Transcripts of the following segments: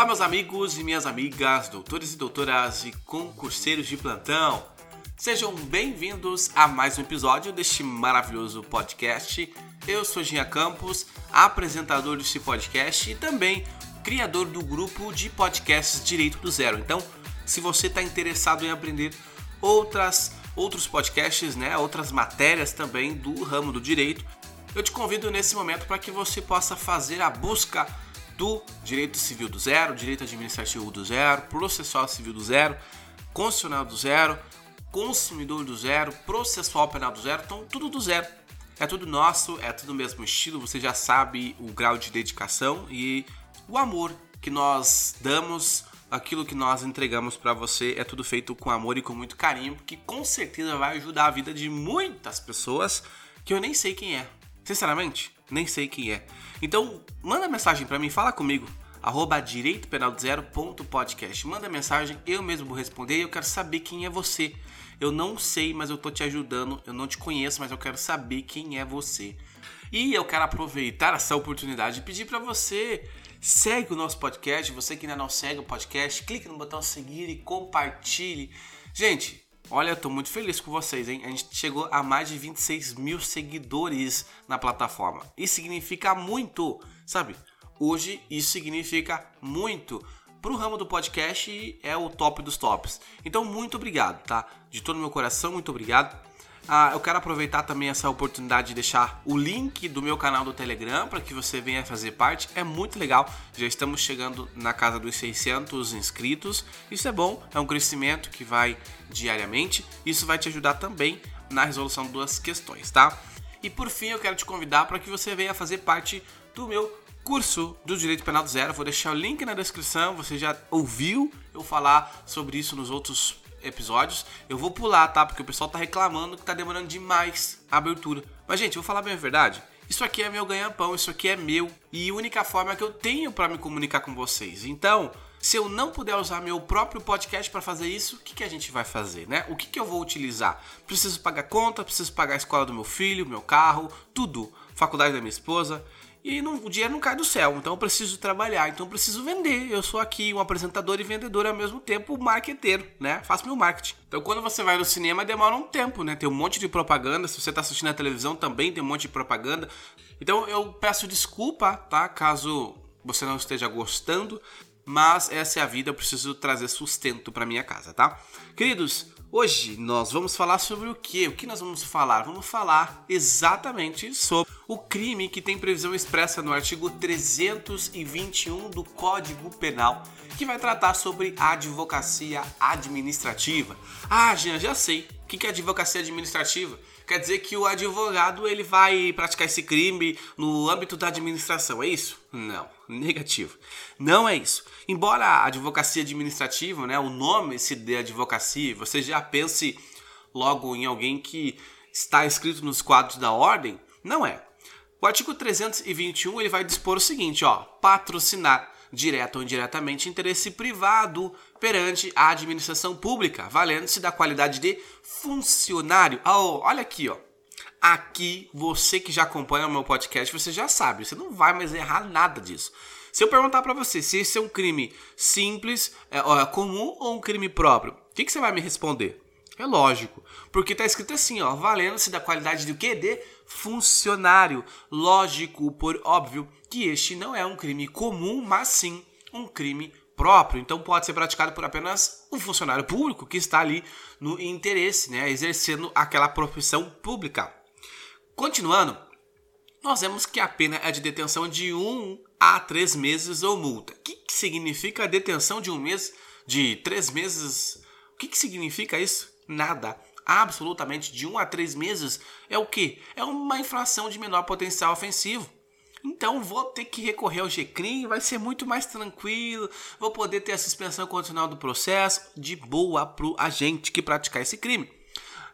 Olá, meus amigos e minhas amigas, doutores e doutoras e concurseiros de plantão. Sejam bem-vindos a mais um episódio deste maravilhoso podcast. Eu sou Gia Campos, apresentador deste podcast e também criador do grupo de podcasts Direito do Zero. Então, se você está interessado em aprender outras outros podcasts, né, outras matérias também do ramo do direito, eu te convido nesse momento para que você possa fazer a busca do direito civil do zero, direito administrativo do zero, processual civil do zero, constitucional do zero, consumidor do zero, processual penal do zero, então tudo do zero. É tudo nosso, é tudo mesmo estilo, você já sabe o grau de dedicação e o amor que nós damos, aquilo que nós entregamos para você é tudo feito com amor e com muito carinho, que com certeza vai ajudar a vida de muitas pessoas que eu nem sei quem é. Sinceramente, nem sei quem é. Então, manda mensagem para mim, fala comigo. Arroba direitopenalzero.podcast. Manda mensagem, eu mesmo vou responder e eu quero saber quem é você. Eu não sei, mas eu tô te ajudando. Eu não te conheço, mas eu quero saber quem é você. E eu quero aproveitar essa oportunidade e pedir para você segue o nosso podcast. Você que ainda não segue o podcast, clique no botão seguir e compartilhe. Gente, Olha, eu tô muito feliz com vocês, hein? A gente chegou a mais de 26 mil seguidores na plataforma. Isso significa muito, sabe? Hoje isso significa muito. Pro ramo do podcast é o top dos tops. Então, muito obrigado, tá? De todo meu coração, muito obrigado. Ah, eu quero aproveitar também essa oportunidade de deixar o link do meu canal do Telegram para que você venha fazer parte. É muito legal. Já estamos chegando na casa dos 600 inscritos. Isso é bom, é um crescimento que vai diariamente. Isso vai te ajudar também na resolução das questões, tá? E por fim, eu quero te convidar para que você venha fazer parte do meu curso do Direito Penal do Zero. Vou deixar o link na descrição. Você já ouviu eu falar sobre isso nos outros episódios. Eu vou pular, tá? Porque o pessoal tá reclamando que tá demorando demais a abertura. Mas, gente, vou falar bem a verdade. Isso aqui é meu ganha-pão, isso aqui é meu. E única forma que eu tenho para me comunicar com vocês. Então, se eu não puder usar meu próprio podcast para fazer isso, o que, que a gente vai fazer, né? O que, que eu vou utilizar? Preciso pagar conta, preciso pagar a escola do meu filho, meu carro, tudo. Faculdade da minha esposa e não, o dinheiro não cai do céu, então eu preciso trabalhar, então eu preciso vender. Eu sou aqui um apresentador e vendedor ao mesmo tempo, marqueteiro, né? Faço meu marketing. Então quando você vai no cinema demora um tempo, né? Tem um monte de propaganda, se você está assistindo a televisão também tem um monte de propaganda. Então eu peço desculpa, tá? Caso você não esteja gostando, mas essa é a vida, eu preciso trazer sustento para minha casa, tá? Queridos, Hoje nós vamos falar sobre o que? O que nós vamos falar? Vamos falar exatamente sobre o crime que tem previsão expressa no artigo 321 do Código Penal, que vai tratar sobre advocacia administrativa. Ah, Jean, já sei. O que é advocacia administrativa? Quer dizer que o advogado ele vai praticar esse crime no âmbito da administração, é isso? Não, negativo. Não é isso. Embora a advocacia administrativa, né, o nome se dê advocacia, você já pense logo em alguém que está escrito nos quadros da ordem, não é. O artigo 321 ele vai dispor o seguinte, ó, patrocinar direto ou indiretamente interesse privado perante a administração pública, valendo-se da qualidade de funcionário. Oh, olha aqui, ó. Aqui, você que já acompanha o meu podcast, você já sabe, você não vai mais errar nada disso. Se eu perguntar para você se esse é um crime simples, é, ó, comum ou um crime próprio, o que, que, você vai me responder? É lógico, porque tá escrito assim, ó, valendo-se da qualidade do que? De funcionário. Lógico, por óbvio, que este não é um crime comum, mas sim um crime próprio. Então pode ser praticado por apenas um funcionário público que está ali no interesse, né, exercendo aquela profissão pública. Continuando, nós vemos que a pena é de detenção de um a três meses ou multa. O que, que significa detenção de um mês, de três meses? O que, que significa isso? Nada. Absolutamente de um a três meses é o que? É uma infração de menor potencial ofensivo. Então vou ter que recorrer ao GCRIM, vai ser muito mais tranquilo, vou poder ter a suspensão condicional do processo de boa para o agente que praticar esse crime.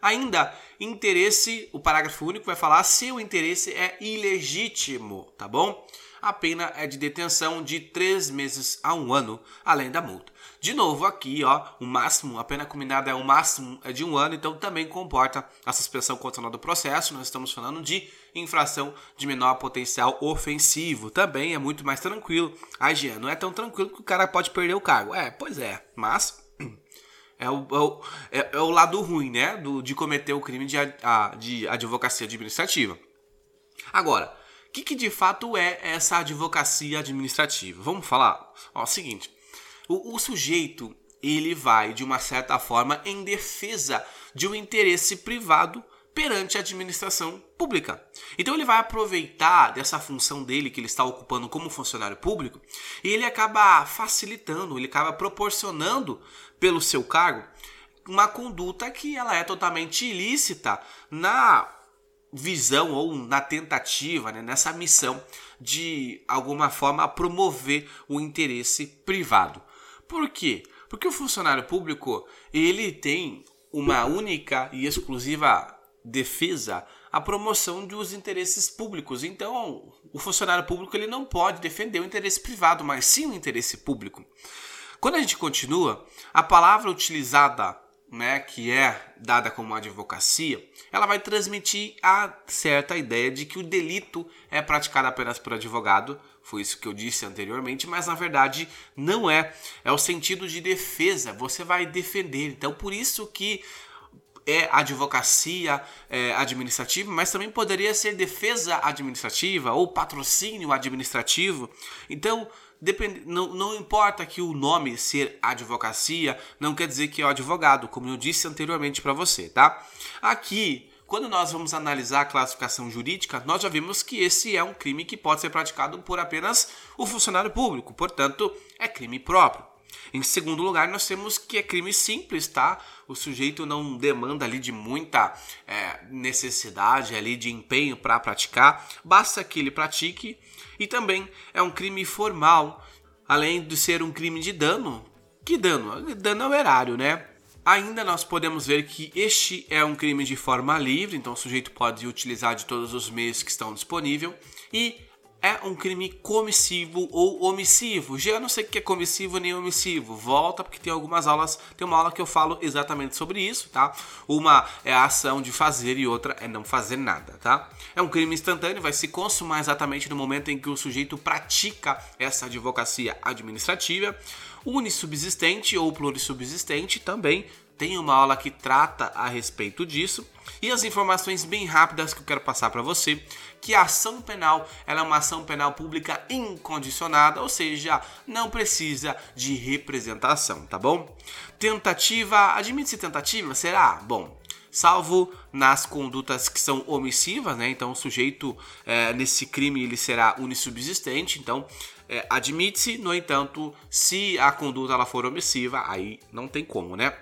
Ainda, interesse, o parágrafo único vai falar se o interesse é ilegítimo, tá bom? A pena é de detenção de três meses a um ano, além da multa. De novo, aqui, ó, o máximo, a pena combinada é o máximo é de um ano, então também comporta a suspensão condicional do processo. Nós estamos falando de infração de menor potencial ofensivo. Também é muito mais tranquilo. A Jean, não é tão tranquilo que o cara pode perder o cargo. É, pois é, mas é o, é o, é, é o lado ruim, né, do, de cometer o crime de, a, de advocacia administrativa. Agora, o que, que, de fato é essa advocacia administrativa? Vamos falar? Ó, o seguinte, o, o sujeito ele vai, de uma certa forma, em defesa de um interesse privado perante a administração pública. Então ele vai aproveitar dessa função dele que ele está ocupando como funcionário público e ele acaba facilitando, ele acaba proporcionando pelo seu cargo uma conduta que ela é totalmente ilícita na visão ou na tentativa, né, nessa missão de alguma forma promover o interesse privado. Por quê? Porque o funcionário público ele tem uma única e exclusiva defesa a promoção dos interesses públicos. Então, o funcionário público ele não pode defender o interesse privado, mas sim o interesse público. Quando a gente continua, a palavra utilizada, né, que é dada como advocacia, ela vai transmitir a certa ideia de que o delito é praticado apenas por advogado, foi isso que eu disse anteriormente, mas na verdade não é. É o sentido de defesa, você vai defender. Então, por isso que é advocacia é, administrativa, mas também poderia ser defesa administrativa ou patrocínio administrativo. Então, depend... não, não importa que o nome ser advocacia, não quer dizer que é o advogado, como eu disse anteriormente para você, tá? Aqui, quando nós vamos analisar a classificação jurídica, nós já vimos que esse é um crime que pode ser praticado por apenas o funcionário público, portanto, é crime próprio. Em segundo lugar, nós temos que é crime simples, tá? O sujeito não demanda ali de muita é, necessidade ali de empenho para praticar, basta que ele pratique. E também é um crime formal, além de ser um crime de dano. Que dano? Dano ao erário, né? Ainda nós podemos ver que este é um crime de forma livre, então o sujeito pode utilizar de todos os meios que estão disponíveis. E é um crime comissivo ou omissivo. Já não sei o que é comissivo nem omissivo. Volta porque tem algumas aulas, tem uma aula que eu falo exatamente sobre isso, tá? Uma é a ação de fazer e outra é não fazer nada, tá? É um crime instantâneo, vai se consumar exatamente no momento em que o sujeito pratica essa advocacia administrativa. Unissubsistente ou plurissubsistente também tem uma aula que trata a respeito disso. E as informações bem rápidas que eu quero passar para você, que a ação penal ela é uma ação penal pública incondicionada, ou seja, não precisa de representação, tá bom? Tentativa, admite-se tentativa? Será? Bom, salvo nas condutas que são omissivas, né? Então o sujeito é, nesse crime ele será unissubsistente, então é, admite-se, no entanto, se a conduta ela for omissiva, aí não tem como, né?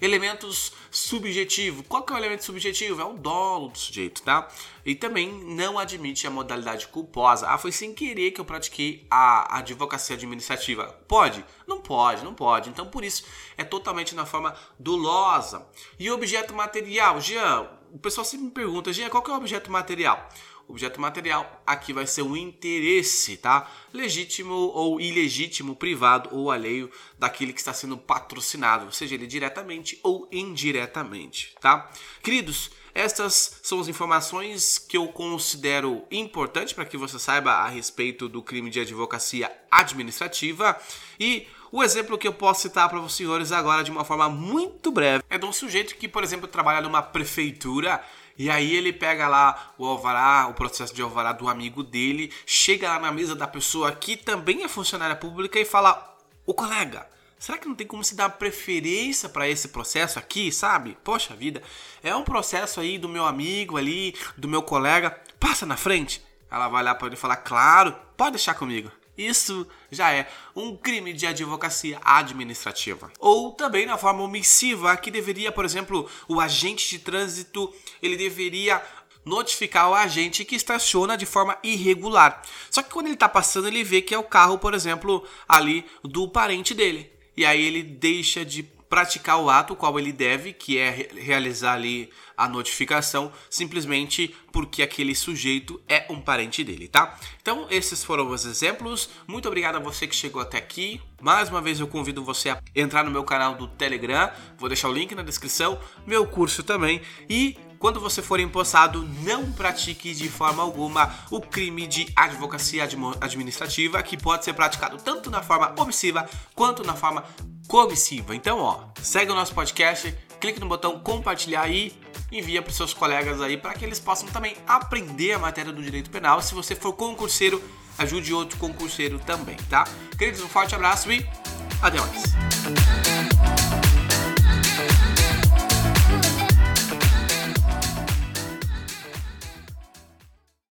Elementos subjetivos. Qual que é o elemento subjetivo? É o dolo do sujeito, tá? E também não admite a modalidade culposa. Ah, foi sem querer que eu pratiquei a advocacia administrativa. Pode? Não pode, não pode. Então, por isso, é totalmente na forma dolosa. E objeto material? Jean, o pessoal sempre me pergunta, Jean, qual que é o objeto material? Objeto material, aqui vai ser o interesse, tá? Legítimo ou ilegítimo, privado ou alheio daquele que está sendo patrocinado, seja ele diretamente ou indiretamente, tá? Queridos, estas são as informações que eu considero importantes para que você saiba a respeito do crime de advocacia administrativa e o exemplo que eu posso citar para os senhores agora de uma forma muito breve é de um sujeito que, por exemplo, trabalha numa prefeitura e aí ele pega lá o alvará, o processo de alvará do amigo dele, chega lá na mesa da pessoa que também é funcionária pública e fala: "O colega, será que não tem como se dar preferência para esse processo aqui, sabe? Poxa vida, é um processo aí do meu amigo ali, do meu colega, passa na frente". Ela vai lá para ele falar: "Claro, pode deixar comigo". Isso já é um crime de advocacia administrativa. Ou também na forma omissiva, que deveria, por exemplo, o agente de trânsito, ele deveria notificar o agente que estaciona de forma irregular. Só que quando ele está passando, ele vê que é o carro, por exemplo, ali do parente dele. E aí ele deixa de praticar o ato qual ele deve, que é realizar ali a notificação, simplesmente porque aquele sujeito é um parente dele, tá? Então, esses foram os exemplos. Muito obrigado a você que chegou até aqui. Mais uma vez eu convido você a entrar no meu canal do Telegram, vou deixar o link na descrição, meu curso também e quando você for empossado, não pratique de forma alguma o crime de advocacia administrativa, que pode ser praticado tanto na forma omissiva quanto na forma comissiva. Então, ó, segue o nosso podcast, clique no botão compartilhar e envia para seus colegas aí para que eles possam também aprender a matéria do direito penal. Se você for concurseiro, ajude outro concurseiro também, tá? Queridos, um forte abraço e até mais.